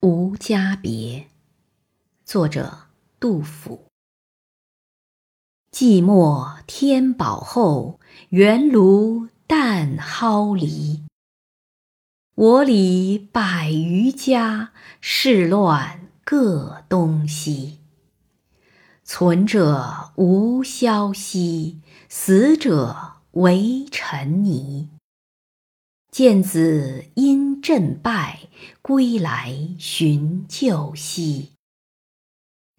无家别，作者杜甫。寂寞天宝后，原炉淡蒿篱。我里百余家，事乱各东西。存者无消息，死者为尘泥。见子因阵败，归来寻旧稀。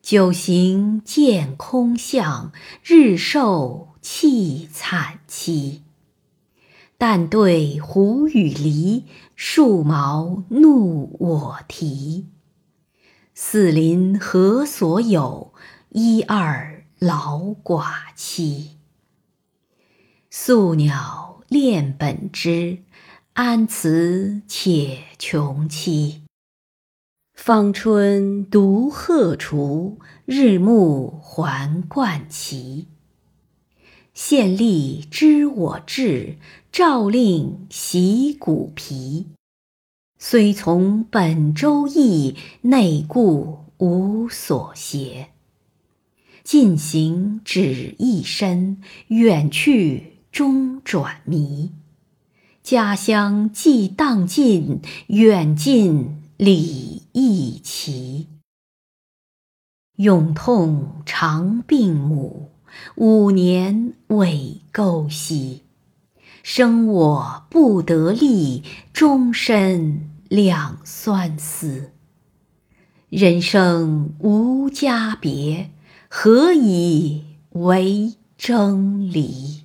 久行见空巷，日受气惨凄。但对胡与狸，树毛怒我啼。四邻何所有？一二老寡妻。宿鸟恋本枝。安辞且穷期，芳春独鹤雏，日暮还冠旗。县吏知我志，诏令洗骨皮。虽从本州邑，内顾无所携。近行只一身，远去终转迷。家乡既荡尽，远近理亦齐。永痛长病母，五年未沟兮。生我不得力，终身两酸思。人生无家别，何以为争离？